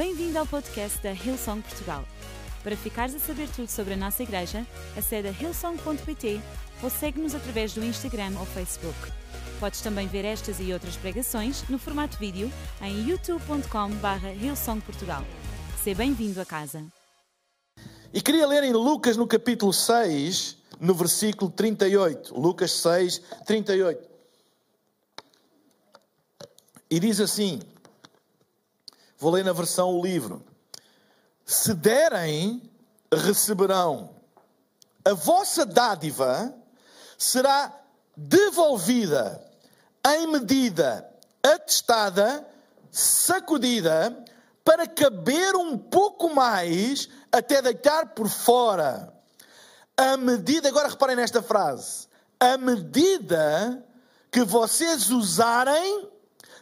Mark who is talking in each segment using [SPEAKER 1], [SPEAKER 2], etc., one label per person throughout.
[SPEAKER 1] Bem-vindo ao podcast da Hillsong Portugal. Para ficares a saber tudo sobre a nossa igreja, acede a hillsong.pt ou segue-nos através do Instagram ou Facebook. Podes também ver estas e outras pregações no formato vídeo em youtube.com.br hillsongportugal. Seja bem-vindo a casa.
[SPEAKER 2] E queria ler em Lucas no capítulo 6, no versículo 38. Lucas 6, 38. E diz assim: Vou ler na versão o livro. Se derem, receberão. A vossa dádiva será devolvida em medida atestada, sacudida, para caber um pouco mais até deitar por fora. A medida, agora reparem nesta frase, a medida que vocês usarem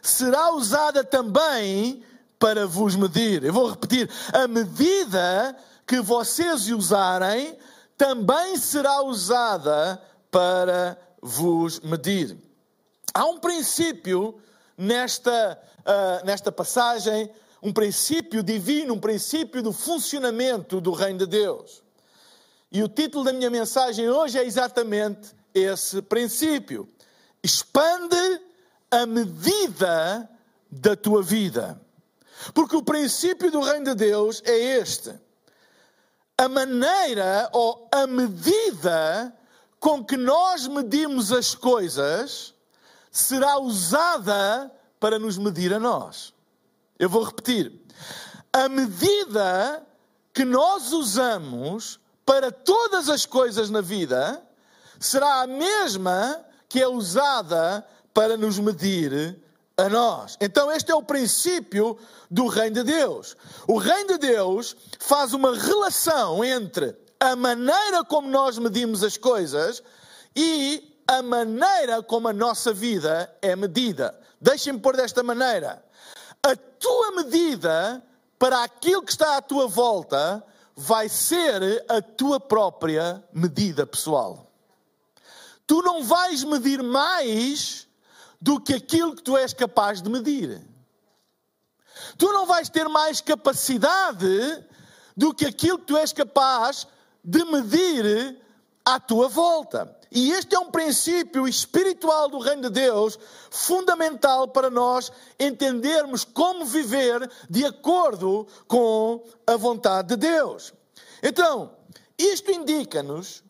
[SPEAKER 2] será usada também para vos medir. Eu vou repetir: a medida que vocês usarem também será usada para vos medir. Há um princípio nesta, uh, nesta passagem, um princípio divino, um princípio do funcionamento do Reino de Deus. E o título da minha mensagem hoje é exatamente esse princípio. Expande a medida da tua vida. Porque o princípio do reino de Deus é este: a maneira ou a medida com que nós medimos as coisas será usada para nos medir a nós. Eu vou repetir. A medida que nós usamos para todas as coisas na vida será a mesma que é usada para nos medir a nós. Então, este é o princípio do Reino de Deus. O Reino de Deus faz uma relação entre a maneira como nós medimos as coisas e a maneira como a nossa vida é medida. Deixem-me pôr desta maneira. A tua medida para aquilo que está à tua volta vai ser a tua própria medida pessoal. Tu não vais medir mais do que aquilo que tu és capaz de medir. Tu não vais ter mais capacidade do que aquilo que tu és capaz de medir à tua volta. E este é um princípio espiritual do Reino de Deus fundamental para nós entendermos como viver de acordo com a vontade de Deus. Então, isto indica-nos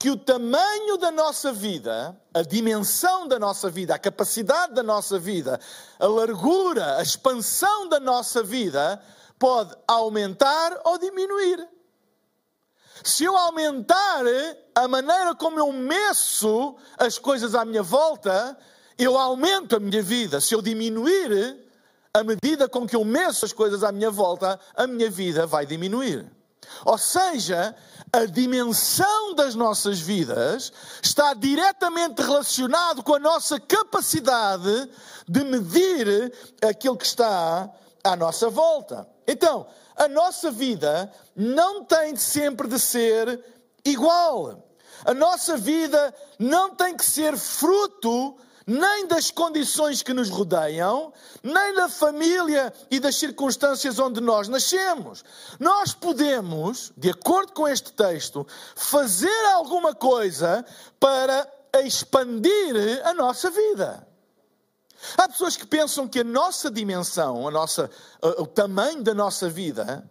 [SPEAKER 2] que o tamanho da nossa vida, a dimensão da nossa vida, a capacidade da nossa vida, a largura, a expansão da nossa vida, pode aumentar ou diminuir. Se eu aumentar a maneira como eu meço as coisas à minha volta, eu aumento a minha vida. Se eu diminuir a medida com que eu meço as coisas à minha volta, a minha vida vai diminuir. Ou seja, a dimensão das nossas vidas está diretamente relacionado com a nossa capacidade de medir aquilo que está à nossa volta. Então, a nossa vida não tem sempre de ser igual. A nossa vida não tem que ser fruto nem das condições que nos rodeiam, nem da família e das circunstâncias onde nós nascemos. Nós podemos, de acordo com este texto, fazer alguma coisa para expandir a nossa vida. Há pessoas que pensam que a nossa dimensão, a nossa, o tamanho da nossa vida,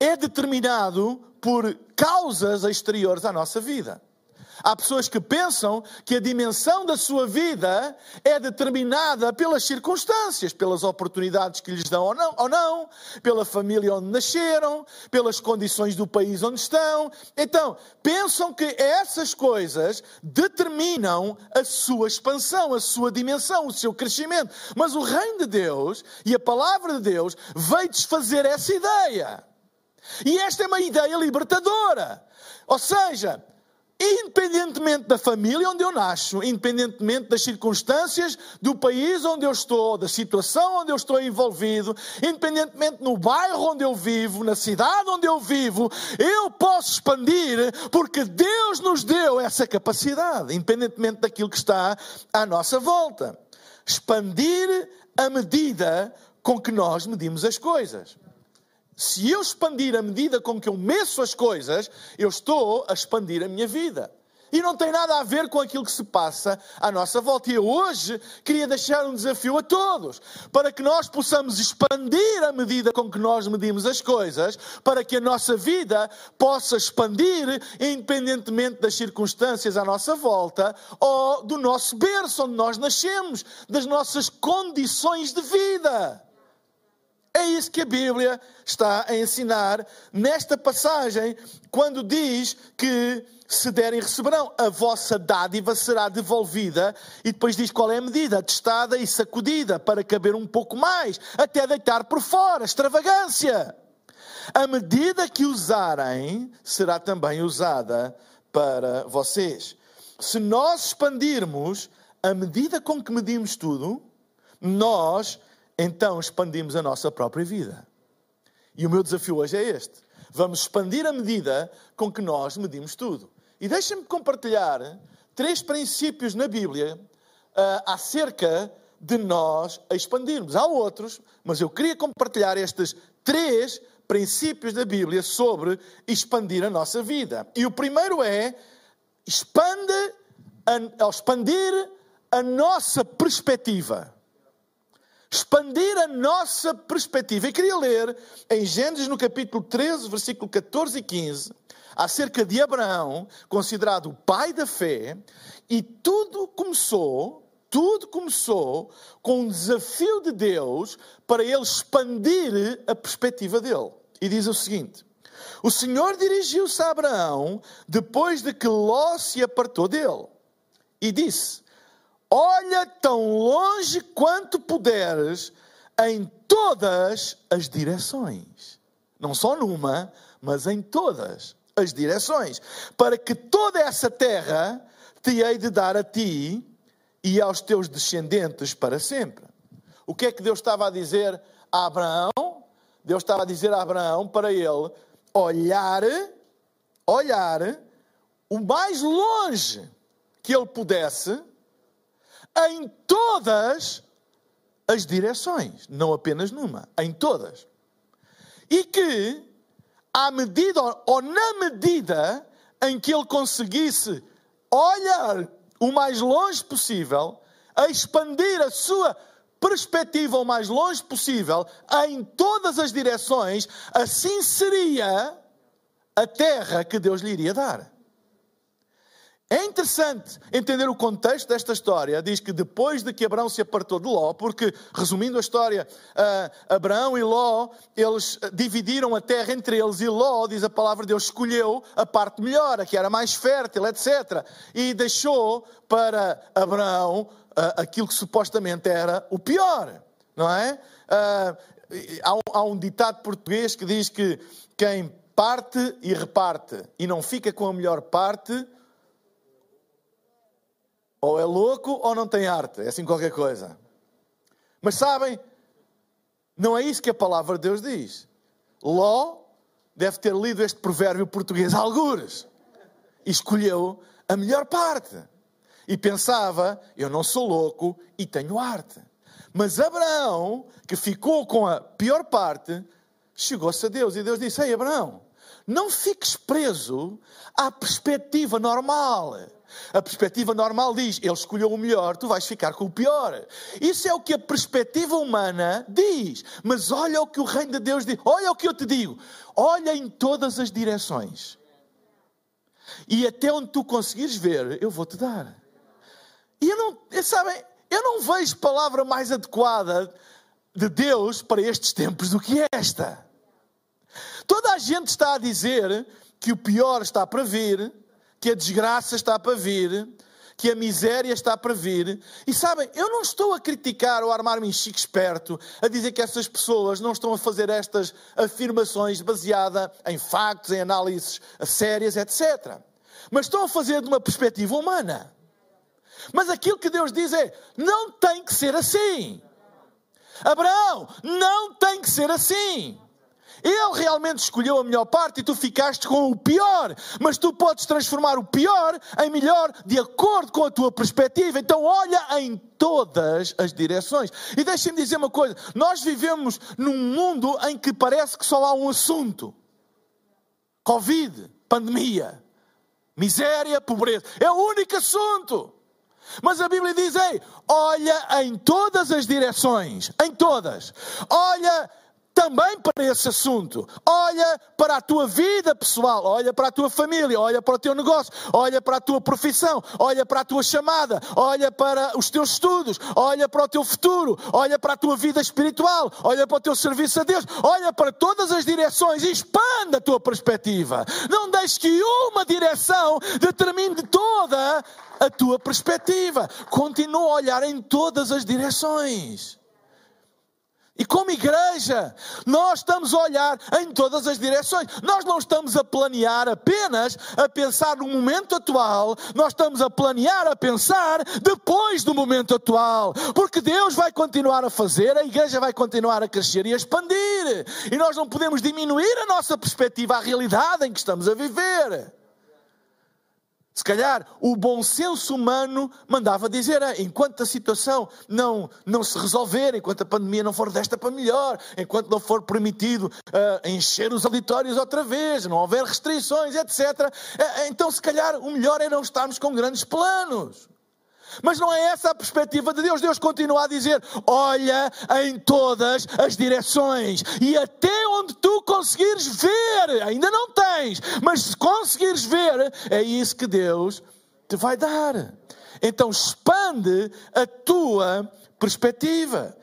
[SPEAKER 2] é determinado por causas exteriores à nossa vida. Há pessoas que pensam que a dimensão da sua vida é determinada pelas circunstâncias, pelas oportunidades que lhes dão ou não, ou não, pela família onde nasceram, pelas condições do país onde estão. Então, pensam que essas coisas determinam a sua expansão, a sua dimensão, o seu crescimento. Mas o reino de Deus e a palavra de Deus veio desfazer essa ideia. E esta é uma ideia libertadora. Ou seja, independentemente da família onde eu nasço, independentemente das circunstâncias do país onde eu estou, da situação onde eu estou envolvido, independentemente no bairro onde eu vivo, na cidade onde eu vivo, eu posso expandir porque Deus nos deu essa capacidade, independentemente daquilo que está à nossa volta. Expandir a medida com que nós medimos as coisas. Se eu expandir a medida com que eu meço as coisas, eu estou a expandir a minha vida. E não tem nada a ver com aquilo que se passa à nossa volta. E eu hoje queria deixar um desafio a todos, para que nós possamos expandir a medida com que nós medimos as coisas, para que a nossa vida possa expandir, independentemente das circunstâncias à nossa volta ou do nosso berço onde nós nascemos, das nossas condições de vida. É isso que a Bíblia está a ensinar nesta passagem, quando diz que se derem receberão, a vossa dádiva será devolvida, e depois diz qual é a medida, testada e sacudida, para caber um pouco mais, até deitar por fora, extravagância. A medida que usarem será também usada para vocês. Se nós expandirmos a medida com que medimos tudo, nós então expandimos a nossa própria vida. E o meu desafio hoje é este. Vamos expandir a medida com que nós medimos tudo. E deixem-me compartilhar três princípios na Bíblia uh, acerca de nós expandirmos. Há outros, mas eu queria compartilhar estes três princípios da Bíblia sobre expandir a nossa vida. E o primeiro é expande a, expandir a nossa perspectiva expandir a nossa perspectiva. E queria ler em Gênesis, no capítulo 13, versículo 14 e 15, acerca de Abraão, considerado o pai da fé, e tudo começou. Tudo começou com um desafio de Deus para ele expandir a perspectiva dele. E diz o seguinte: O Senhor dirigiu-se a Abraão depois de que Ló se apartou dele e disse: Olha tão longe quanto puderes em todas as direções. Não só numa, mas em todas as direções. Para que toda essa terra te hei de dar a ti e aos teus descendentes para sempre. O que é que Deus estava a dizer a Abraão? Deus estava a dizer a Abraão para ele olhar, olhar o mais longe que ele pudesse em todas as direções, não apenas numa, em todas. E que, à medida ou na medida em que ele conseguisse olhar o mais longe possível, expandir a sua perspectiva o mais longe possível, em todas as direções, assim seria a terra que Deus lhe iria dar. É interessante entender o contexto desta história. Diz que depois de que Abraão se apartou de Ló, porque, resumindo a história, uh, Abraão e Ló, eles dividiram a terra entre eles e Ló, diz a palavra de Deus, escolheu a parte melhor, a que era mais fértil, etc. E deixou para Abraão uh, aquilo que supostamente era o pior, não é? Uh, há, um, há um ditado português que diz que quem parte e reparte e não fica com a melhor parte ou é louco ou não tem arte. É assim qualquer coisa. Mas sabem, não é isso que a palavra de Deus diz. Ló deve ter lido este provérbio português algures e escolheu a melhor parte. E pensava, eu não sou louco e tenho arte. Mas Abraão, que ficou com a pior parte, chegou-se a Deus e Deus disse: Ei, Abraão, não fiques preso à perspectiva normal. A perspectiva normal diz: ele escolheu o melhor, tu vais ficar com o pior. Isso é o que a perspectiva humana diz. Mas olha o que o Reino de Deus diz. Olha o que eu te digo. Olha em todas as direções. E até onde tu conseguires ver, eu vou te dar. E eu não, sabem, eu não vejo palavra mais adequada de Deus para estes tempos do que esta. Toda a gente está a dizer que o pior está para vir, que a desgraça está para vir, que a miséria está para vir. E sabem, eu não estou a criticar ou a armar-me em chique esperto, a dizer que essas pessoas não estão a fazer estas afirmações baseadas em factos, em análises sérias, etc. Mas estão a fazer de uma perspectiva humana. Mas aquilo que Deus diz é: não tem que ser assim. Abraão, não tem que ser assim. Ele realmente escolheu a melhor parte e tu ficaste com o pior. Mas tu podes transformar o pior em melhor de acordo com a tua perspectiva. Então olha em todas as direções. E deixem-me dizer uma coisa: nós vivemos num mundo em que parece que só há um assunto: Covid, pandemia, miséria, pobreza. É o único assunto. Mas a Bíblia diz: ei, olha em todas as direções, em todas. Olha também para esse assunto. Olha para a tua vida pessoal, olha para a tua família, olha para o teu negócio, olha para a tua profissão, olha para a tua chamada, olha para os teus estudos, olha para o teu futuro, olha para a tua vida espiritual, olha para o teu serviço a Deus, olha para todas as direções e expanda a tua perspectiva. Não deixes que uma direção determine toda a tua perspectiva. Continua a olhar em todas as direções. E como igreja, nós estamos a olhar em todas as direções. Nós não estamos a planear apenas a pensar no momento atual, nós estamos a planear a pensar depois do momento atual. Porque Deus vai continuar a fazer, a igreja vai continuar a crescer e a expandir. E nós não podemos diminuir a nossa perspectiva à realidade em que estamos a viver. Se calhar o bom senso humano mandava dizer: ah, enquanto a situação não, não se resolver, enquanto a pandemia não for desta para melhor, enquanto não for permitido uh, encher os auditórios outra vez, não houver restrições, etc., uh, então se calhar o melhor é não estarmos com grandes planos. Mas não é essa a perspectiva de Deus. Deus continua a dizer: olha em todas as direções e até onde tu conseguires ver, ainda não tens, mas se conseguires ver, é isso que Deus te vai dar. Então expande a tua perspectiva.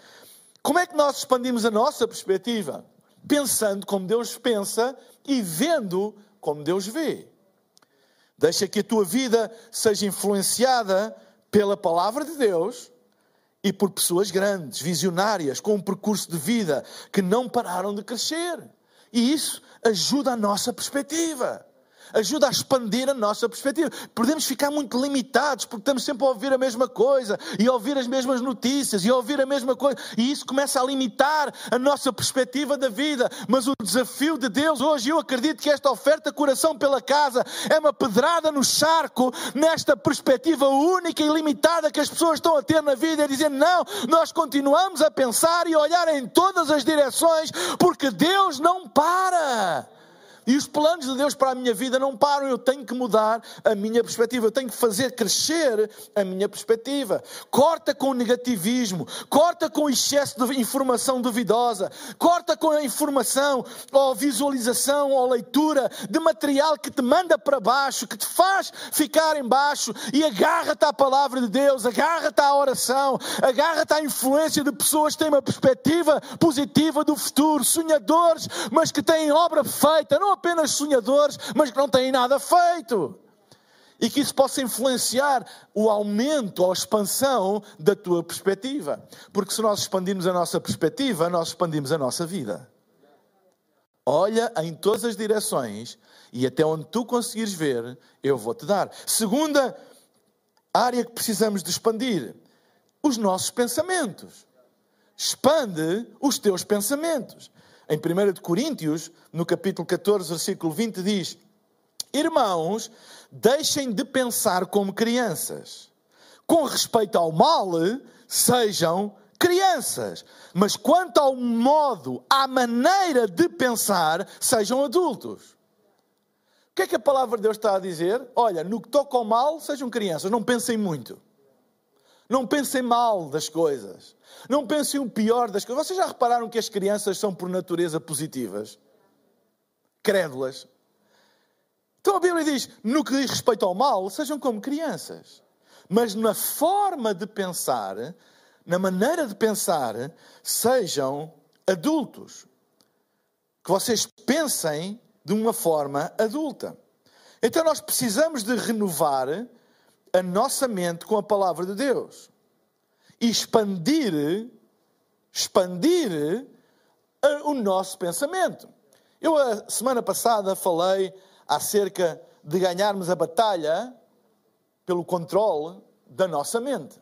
[SPEAKER 2] Como é que nós expandimos a nossa perspectiva? Pensando como Deus pensa e vendo como Deus vê. Deixa que a tua vida seja influenciada pela palavra de Deus e por pessoas grandes, visionárias, com um percurso de vida que não pararam de crescer. E isso ajuda a nossa perspectiva ajuda a expandir a nossa perspectiva. Podemos ficar muito limitados porque estamos sempre a ouvir a mesma coisa e a ouvir as mesmas notícias e a ouvir a mesma coisa, e isso começa a limitar a nossa perspectiva da vida. Mas o desafio de Deus hoje, eu acredito que esta oferta coração pela casa é uma pedrada no charco nesta perspectiva única e limitada que as pessoas estão a ter na vida, e dizer: não, nós continuamos a pensar e a olhar em todas as direções porque Deus não para. E os planos de Deus para a minha vida não param, eu tenho que mudar a minha perspectiva, eu tenho que fazer crescer a minha perspectiva. Corta com o negativismo, corta com o excesso de informação duvidosa, corta com a informação ou visualização ou leitura de material que te manda para baixo, que te faz ficar em baixo e agarra-te à palavra de Deus, agarra-te à oração, agarra-te à influência de pessoas que têm uma perspectiva positiva do futuro, sonhadores, mas que têm obra feita. Não apenas sonhadores, mas que não têm nada feito. E que isso possa influenciar o aumento ou a expansão da tua perspectiva. Porque se nós expandirmos a nossa perspectiva, nós expandimos a nossa vida. Olha em todas as direções e até onde tu conseguires ver, eu vou te dar. Segunda área que precisamos de expandir: os nossos pensamentos. Expande os teus pensamentos. Em 1 Coríntios, no capítulo 14, versículo 20, diz: Irmãos, deixem de pensar como crianças. Com respeito ao mal, sejam crianças. Mas quanto ao modo, à maneira de pensar, sejam adultos. O que é que a palavra de Deus está a dizer? Olha, no que toca ao mal, sejam crianças, não pensem muito. Não pensem mal das coisas. Não pensem o pior das coisas. Vocês já repararam que as crianças são por natureza positivas? Crédulas. Então a Bíblia diz: no que diz respeito ao mal, sejam como crianças. Mas na forma de pensar, na maneira de pensar, sejam adultos. Que vocês pensem de uma forma adulta. Então nós precisamos de renovar a nossa mente com a palavra de Deus e expandir, expandir o nosso pensamento. Eu, a semana passada, falei acerca de ganharmos a batalha pelo controle da nossa mente.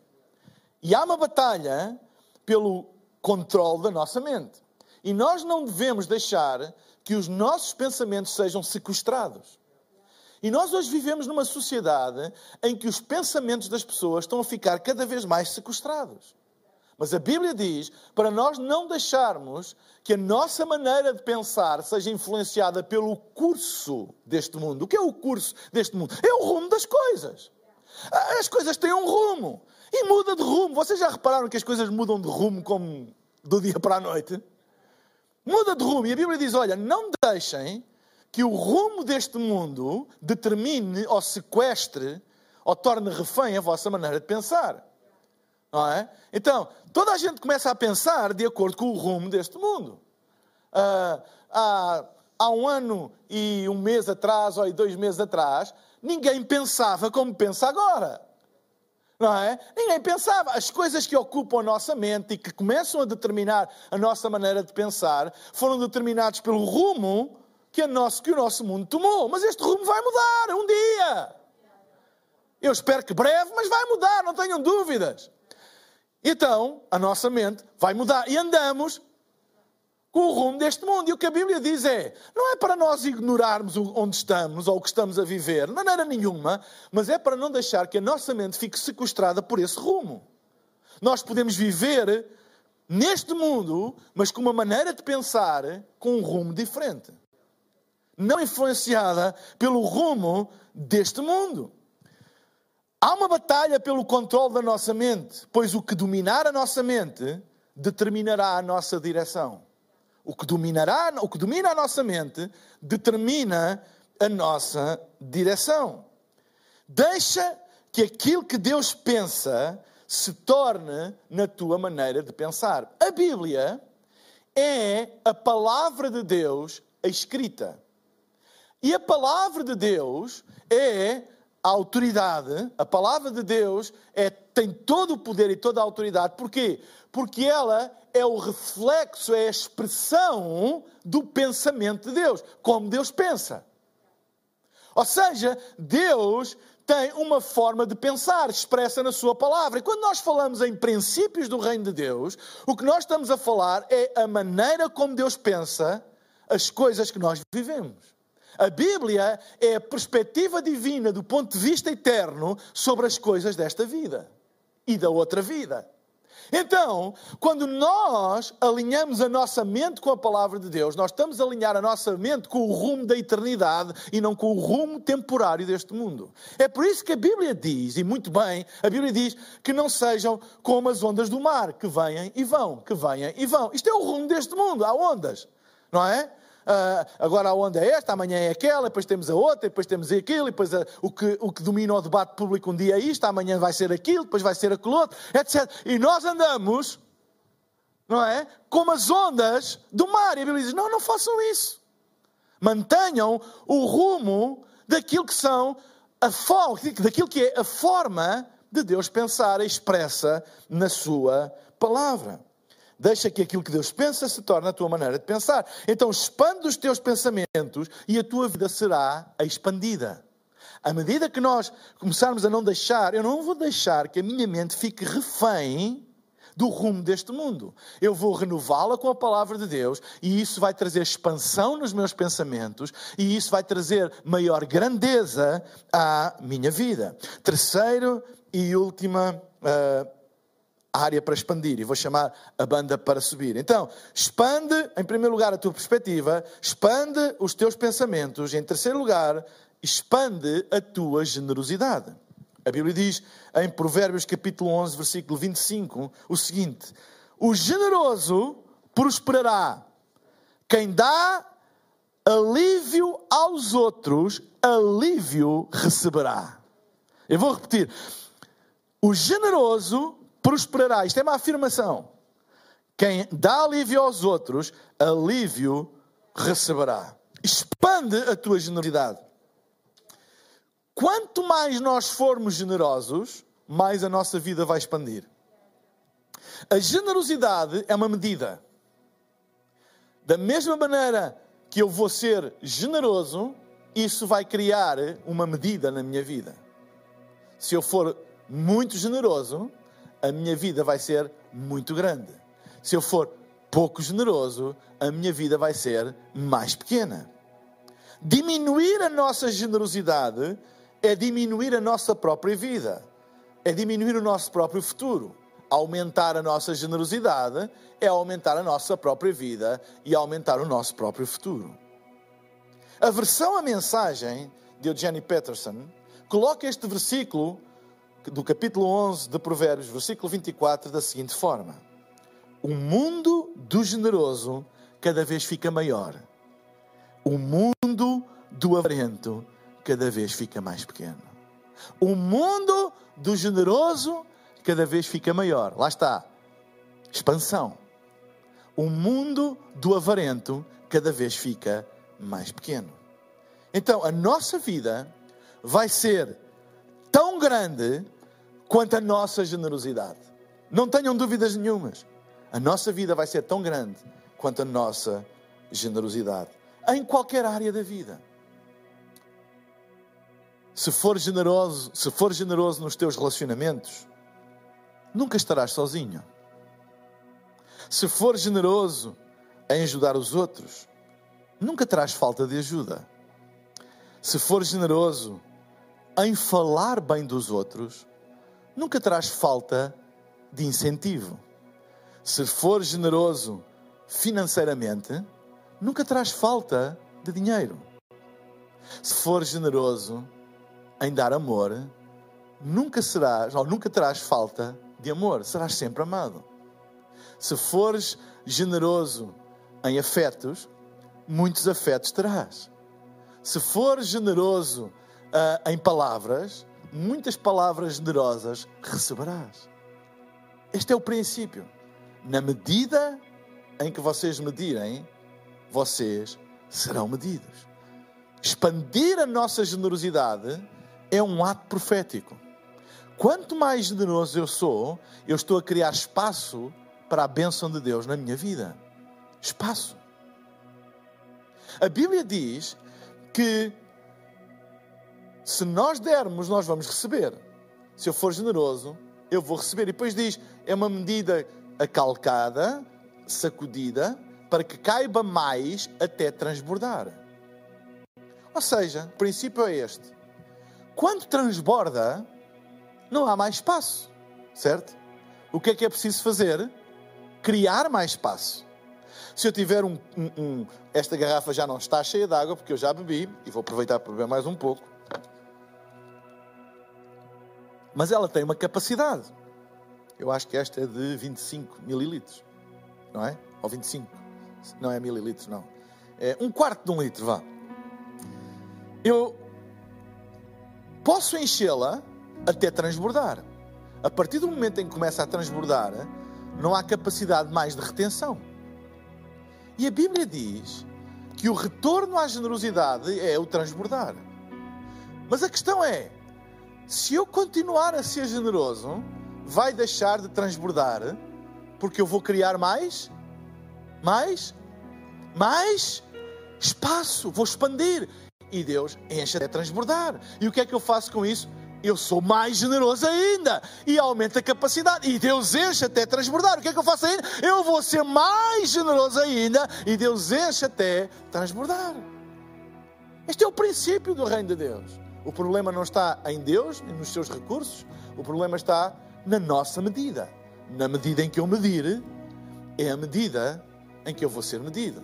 [SPEAKER 2] E há uma batalha pelo controle da nossa mente. E nós não devemos deixar que os nossos pensamentos sejam sequestrados. E nós hoje vivemos numa sociedade em que os pensamentos das pessoas estão a ficar cada vez mais sequestrados. Mas a Bíblia diz para nós não deixarmos que a nossa maneira de pensar seja influenciada pelo curso deste mundo. O que é o curso deste mundo? É o rumo das coisas. As coisas têm um rumo e muda de rumo. Vocês já repararam que as coisas mudam de rumo como do dia para a noite? Muda de rumo. E a Bíblia diz: olha, não deixem que o rumo deste mundo determine ou sequestre ou torne refém a vossa maneira de pensar. Não é? Então, toda a gente começa a pensar de acordo com o rumo deste mundo. Uh, há, há um ano e um mês atrás, ou dois meses atrás, ninguém pensava como pensa agora. Não é? Ninguém pensava. As coisas que ocupam a nossa mente e que começam a determinar a nossa maneira de pensar foram determinadas pelo rumo que, nosso, que o nosso mundo tomou. Mas este rumo vai mudar um dia. Eu espero que breve, mas vai mudar, não tenham dúvidas. Então, a nossa mente vai mudar e andamos com o rumo deste mundo. E o que a Bíblia diz é: não é para nós ignorarmos onde estamos ou o que estamos a viver, de maneira nenhuma, mas é para não deixar que a nossa mente fique sequestrada por esse rumo. Nós podemos viver neste mundo, mas com uma maneira de pensar com um rumo diferente. Não influenciada pelo rumo deste mundo. Há uma batalha pelo controle da nossa mente, pois o que dominar a nossa mente determinará a nossa direção. O que dominará, o que domina a nossa mente determina a nossa direção. Deixa que aquilo que Deus pensa se torne na tua maneira de pensar. A Bíblia é a palavra de Deus escrita. E a palavra de Deus é a autoridade, a palavra de Deus é, tem todo o poder e toda a autoridade. Porquê? Porque ela é o reflexo, é a expressão do pensamento de Deus, como Deus pensa. Ou seja, Deus tem uma forma de pensar expressa na Sua palavra. E quando nós falamos em princípios do Reino de Deus, o que nós estamos a falar é a maneira como Deus pensa as coisas que nós vivemos. A Bíblia é a perspectiva divina do ponto de vista eterno sobre as coisas desta vida e da outra vida. Então, quando nós alinhamos a nossa mente com a palavra de Deus, nós estamos a alinhar a nossa mente com o rumo da eternidade e não com o rumo temporário deste mundo. É por isso que a Bíblia diz, e muito bem, a Bíblia diz que não sejam como as ondas do mar, que venham e vão, que venham e vão. Isto é o rumo deste mundo, há ondas, não é? Uh, agora a onda é esta, amanhã é aquela, depois temos a outra, depois temos aquilo, depois a, o, que, o que domina o debate público um dia é isto, amanhã vai ser aquilo, depois vai ser aquilo outro, etc. E nós andamos, não é? Como as ondas do mar. E a Bíblia diz: não, não façam isso. Mantenham o rumo daquilo que são a forma, daquilo que é a forma de Deus pensar expressa na sua palavra. Deixa que aquilo que Deus pensa se torne a tua maneira de pensar. Então expande os teus pensamentos e a tua vida será expandida. À medida que nós começarmos a não deixar, eu não vou deixar que a minha mente fique refém do rumo deste mundo. Eu vou renová-la com a palavra de Deus e isso vai trazer expansão nos meus pensamentos e isso vai trazer maior grandeza à minha vida. Terceiro e última uh, área para expandir e vou chamar a banda para subir. Então, expande, em primeiro lugar, a tua perspectiva, expande os teus pensamentos, em terceiro lugar, expande a tua generosidade. A Bíblia diz em Provérbios capítulo 11, versículo 25, o seguinte: O generoso prosperará. Quem dá alívio aos outros, alívio receberá. Eu vou repetir. O generoso prosperará. Isto é uma afirmação. Quem dá alívio aos outros, alívio receberá. Expande a tua generosidade. Quanto mais nós formos generosos, mais a nossa vida vai expandir. A generosidade é uma medida. Da mesma maneira que eu vou ser generoso, isso vai criar uma medida na minha vida. Se eu for muito generoso, a minha vida vai ser muito grande. Se eu for pouco generoso, a minha vida vai ser mais pequena. Diminuir a nossa generosidade é diminuir a nossa própria vida, é diminuir o nosso próprio futuro. Aumentar a nossa generosidade é aumentar a nossa própria vida e aumentar o nosso próprio futuro. A versão a mensagem de Eugene Peterson coloca este versículo do capítulo 11 de Provérbios, versículo 24, da seguinte forma: O mundo do generoso cada vez fica maior. O mundo do avarento cada vez fica mais pequeno. O mundo do generoso cada vez fica maior. Lá está. Expansão. O mundo do avarento cada vez fica mais pequeno. Então, a nossa vida vai ser tão grande quanto a nossa generosidade. Não tenham dúvidas nenhumas. A nossa vida vai ser tão grande quanto a nossa generosidade. Em qualquer área da vida. Se for generoso, se for generoso nos teus relacionamentos, nunca estarás sozinho. Se for generoso em ajudar os outros, nunca terás falta de ajuda. Se for generoso em falar bem dos outros, nunca terás falta de incentivo. Se for generoso financeiramente, nunca terás falta de dinheiro. Se for generoso em dar amor, nunca serás ou nunca terás falta de amor, serás sempre amado. Se fores generoso em afetos, muitos afetos terás. Se fores generoso uh, em palavras, muitas palavras generosas receberás. Este é o princípio. Na medida em que vocês medirem, vocês serão medidos. Expandir a nossa generosidade é um ato profético. Quanto mais generoso eu sou, eu estou a criar espaço para a bênção de Deus na minha vida. Espaço. A Bíblia diz que se nós dermos, nós vamos receber. Se eu for generoso, eu vou receber. E depois diz: é uma medida acalcada, sacudida, para que caiba mais até transbordar. Ou seja, o princípio é este: quando transborda, não há mais espaço, certo? O que é que é preciso fazer? Criar mais espaço. Se eu tiver um, um, um esta garrafa já não está cheia de água porque eu já bebi e vou aproveitar para beber mais um pouco. Mas ela tem uma capacidade. Eu acho que esta é de 25 mililitros, não é? Ou 25. Não é mililitros, não. É um quarto de um litro, vá. Eu posso enchê-la até transbordar. A partir do momento em que começa a transbordar, não há capacidade mais de retenção. E a Bíblia diz que o retorno à generosidade é o transbordar. Mas a questão é: se eu continuar a ser generoso, vai deixar de transbordar, porque eu vou criar mais, mais, mais espaço, vou expandir. E Deus enche até transbordar. E o que é que eu faço com isso? eu sou mais generoso ainda e aumenta a capacidade. E Deus enche até transbordar. O que é que eu faço ainda? Eu vou ser mais generoso ainda e Deus enche até transbordar. Este é o princípio do reino de Deus. O problema não está em Deus e nos seus recursos, o problema está na nossa medida. Na medida em que eu medir, é a medida em que eu vou ser medido.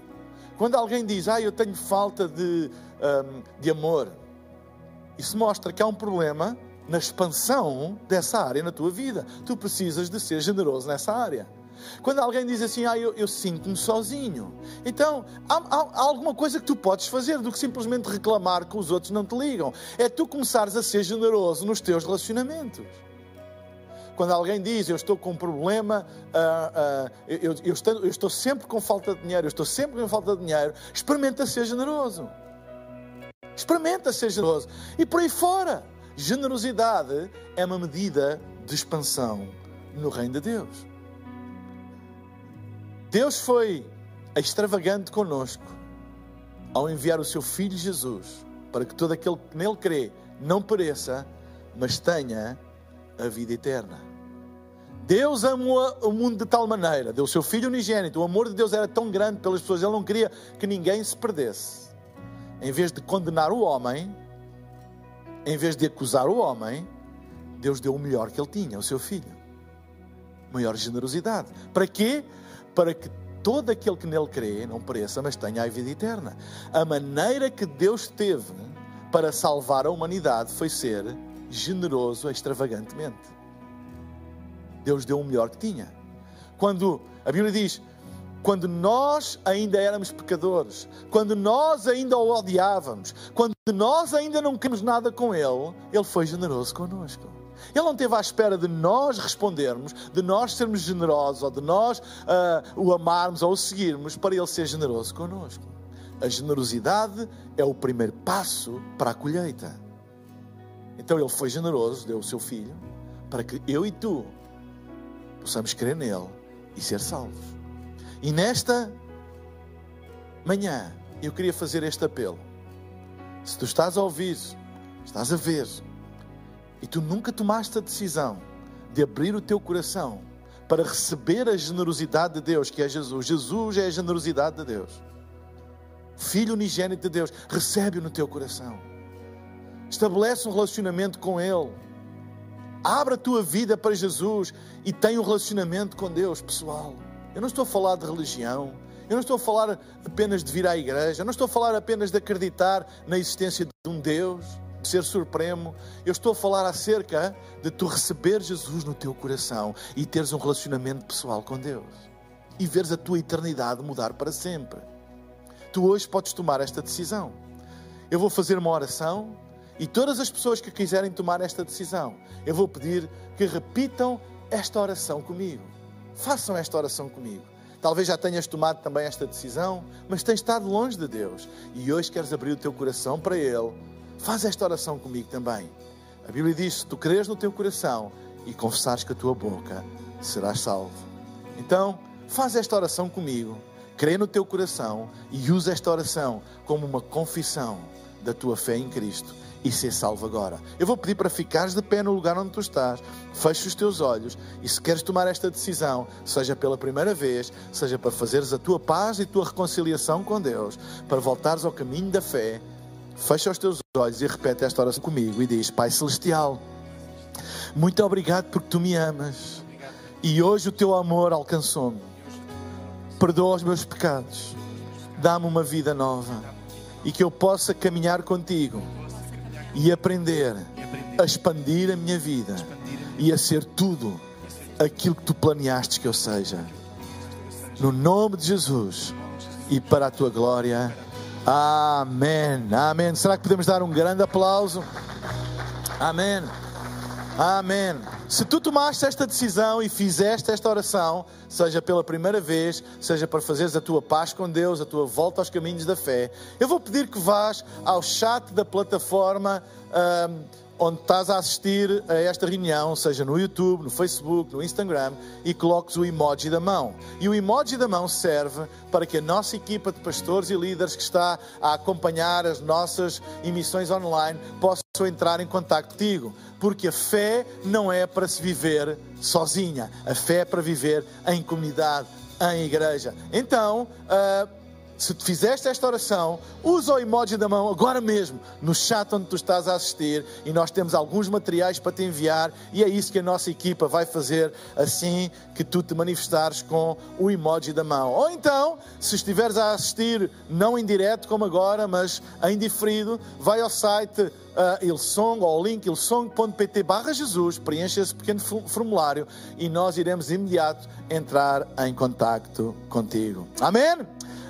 [SPEAKER 2] Quando alguém diz, ah, eu tenho falta de, um, de amor, isso mostra que há um problema na expansão dessa área na tua vida. Tu precisas de ser generoso nessa área. Quando alguém diz assim, ah, eu, eu sinto-me sozinho. Então, há, há, há, alguma coisa que tu podes fazer do que simplesmente reclamar que os outros não te ligam. É tu começares a ser generoso nos teus relacionamentos. Quando alguém diz, eu estou com um problema, uh, uh, eu, eu, estou, eu estou sempre com falta de dinheiro, eu estou sempre com falta de dinheiro, experimenta ser generoso. Experimenta ser generoso. E por aí fora. Generosidade é uma medida de expansão no reino de Deus. Deus foi extravagante conosco ao enviar o seu Filho Jesus para que todo aquele que nele crê não pereça, mas tenha a vida eterna. Deus amou o mundo de tal maneira, deu o seu Filho unigênito. O amor de Deus era tão grande pelas pessoas, Ele não queria que ninguém se perdesse. Em vez de condenar o homem, em vez de acusar o homem, Deus deu o melhor que Ele tinha, o seu Filho. Maior generosidade. Para quê? Para que todo aquele que nele crê não pereça, mas tenha a vida eterna. A maneira que Deus teve para salvar a humanidade foi ser generoso extravagantemente. Deus deu o melhor que tinha. Quando a Bíblia diz, quando nós ainda éramos pecadores, quando nós ainda o odiávamos, quando nós ainda não queríamos nada com Ele, Ele foi generoso connosco. Ele não esteve à espera de nós respondermos, de nós sermos generosos, ou de nós uh, o amarmos ou o seguirmos, para Ele ser generoso connosco. A generosidade é o primeiro passo para a colheita. Então Ele foi generoso, deu o seu Filho, para que eu e tu possamos crer nele e ser salvos. E nesta manhã eu queria fazer este apelo. Se tu estás a ouvir, estás a ver, e tu nunca tomaste a decisão de abrir o teu coração para receber a generosidade de Deus, que é Jesus. Jesus é a generosidade de Deus. Filho unigênito de Deus, recebe-o no teu coração. Estabelece um relacionamento com Ele Abra a tua vida para Jesus e tenha um relacionamento com Deus, pessoal. Eu não estou a falar de religião, eu não estou a falar apenas de vir à igreja, eu não estou a falar apenas de acreditar na existência de um Deus, de ser supremo. Eu estou a falar acerca de tu receber Jesus no teu coração e teres um relacionamento pessoal com Deus e veres a tua eternidade mudar para sempre. Tu hoje podes tomar esta decisão. Eu vou fazer uma oração e todas as pessoas que quiserem tomar esta decisão, eu vou pedir que repitam esta oração comigo. Façam esta oração comigo. Talvez já tenhas tomado também esta decisão, mas tens estado longe de Deus e hoje queres abrir o teu coração para Ele. Faz esta oração comigo também. A Bíblia diz: se tu creres no teu coração e confessares com a tua boca, serás salvo. Então, faz esta oração comigo. Crê no teu coração e usa esta oração como uma confissão da tua fé em Cristo e ser salvo agora. Eu vou pedir para ficares de pé no lugar onde tu estás, feche os teus olhos e se queres tomar esta decisão, seja pela primeira vez, seja para fazeres a tua paz e a tua reconciliação com Deus, para voltares ao caminho da fé, fecha os teus olhos e repete esta oração comigo e diz: Pai Celestial, muito obrigado porque tu me amas e hoje o teu amor alcançou-me. Perdoa os meus pecados, dá-me uma vida nova e que eu possa caminhar contigo e aprender a expandir a minha vida e a ser tudo aquilo que tu planeaste que eu seja. No nome de Jesus e para a tua glória. Amém. Amém. Será que podemos dar um grande aplauso? Amém. Amém. Se tu tomaste esta decisão e fizeste esta oração, seja pela primeira vez, seja para fazeres a tua paz com Deus, a tua volta aos caminhos da fé, eu vou pedir que vás ao chat da plataforma. Onde estás a assistir a esta reunião, seja no YouTube, no Facebook, no Instagram, e coloques o emoji da mão. E o emoji da mão serve para que a nossa equipa de pastores e líderes que está a acompanhar as nossas emissões online possam entrar em contato contigo. Porque a fé não é para se viver sozinha, a fé é para viver em comunidade, em igreja. Então, uh, se tu fizeste esta oração, usa o emoji da mão agora mesmo no chat onde tu estás a assistir e nós temos alguns materiais para te enviar e é isso que a nossa equipa vai fazer assim que tu te manifestares com o emoji da mão. Ou então, se estiveres a assistir não em direto como agora, mas em diferido, vai ao site uh, Ilsong ou link ilsong.pt barra Jesus, preencha esse pequeno formulário e nós iremos imediato entrar em contacto contigo. Amém?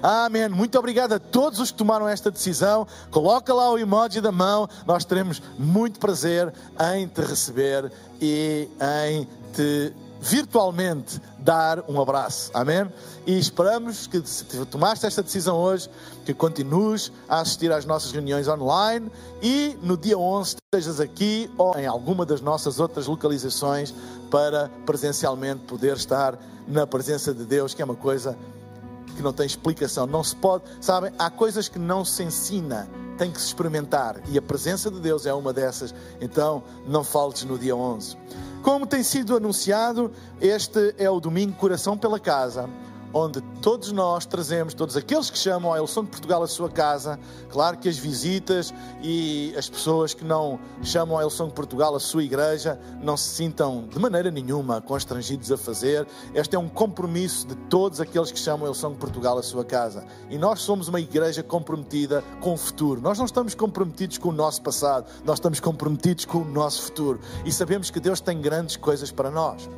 [SPEAKER 2] Amém. Muito obrigado a todos os que tomaram esta decisão. Coloca lá o emoji da mão. Nós teremos muito prazer em te receber e em te virtualmente dar um abraço. Amém? E esperamos que se tomaste esta decisão hoje, que continues a assistir às nossas reuniões online e no dia 11 estejas aqui ou em alguma das nossas outras localizações para presencialmente poder estar na presença de Deus, que é uma coisa que não tem explicação, não se pode, sabem, há coisas que não se ensina, tem que se experimentar e a presença de Deus é uma dessas. Então, não faltes no dia 11. Como tem sido anunciado, este é o domingo Coração pela Casa onde todos nós trazemos, todos aqueles que chamam a Elson de Portugal a sua casa, claro que as visitas e as pessoas que não chamam a Elson de Portugal a sua igreja não se sintam de maneira nenhuma constrangidos a fazer. Este é um compromisso de todos aqueles que chamam a Elson de Portugal a sua casa. E nós somos uma igreja comprometida com o futuro. Nós não estamos comprometidos com o nosso passado, nós estamos comprometidos com o nosso futuro. E sabemos que Deus tem grandes coisas para nós.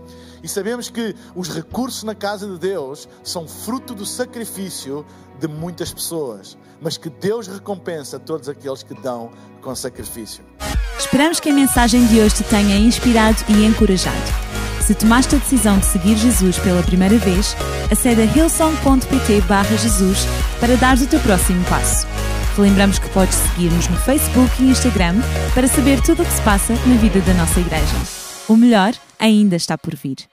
[SPEAKER 2] E sabemos que os recursos na casa de Deus são fruto do sacrifício de muitas pessoas, mas que Deus recompensa todos aqueles que dão com sacrifício.
[SPEAKER 1] Esperamos que a mensagem de hoje te tenha inspirado e encorajado. Se tomaste a decisão de seguir Jesus pela primeira vez, acede a hillsong.pt Jesus para dar o teu próximo passo. Te lembramos que podes seguir-nos no Facebook e Instagram para saber tudo o que se passa na vida da nossa igreja. O melhor ainda está por vir.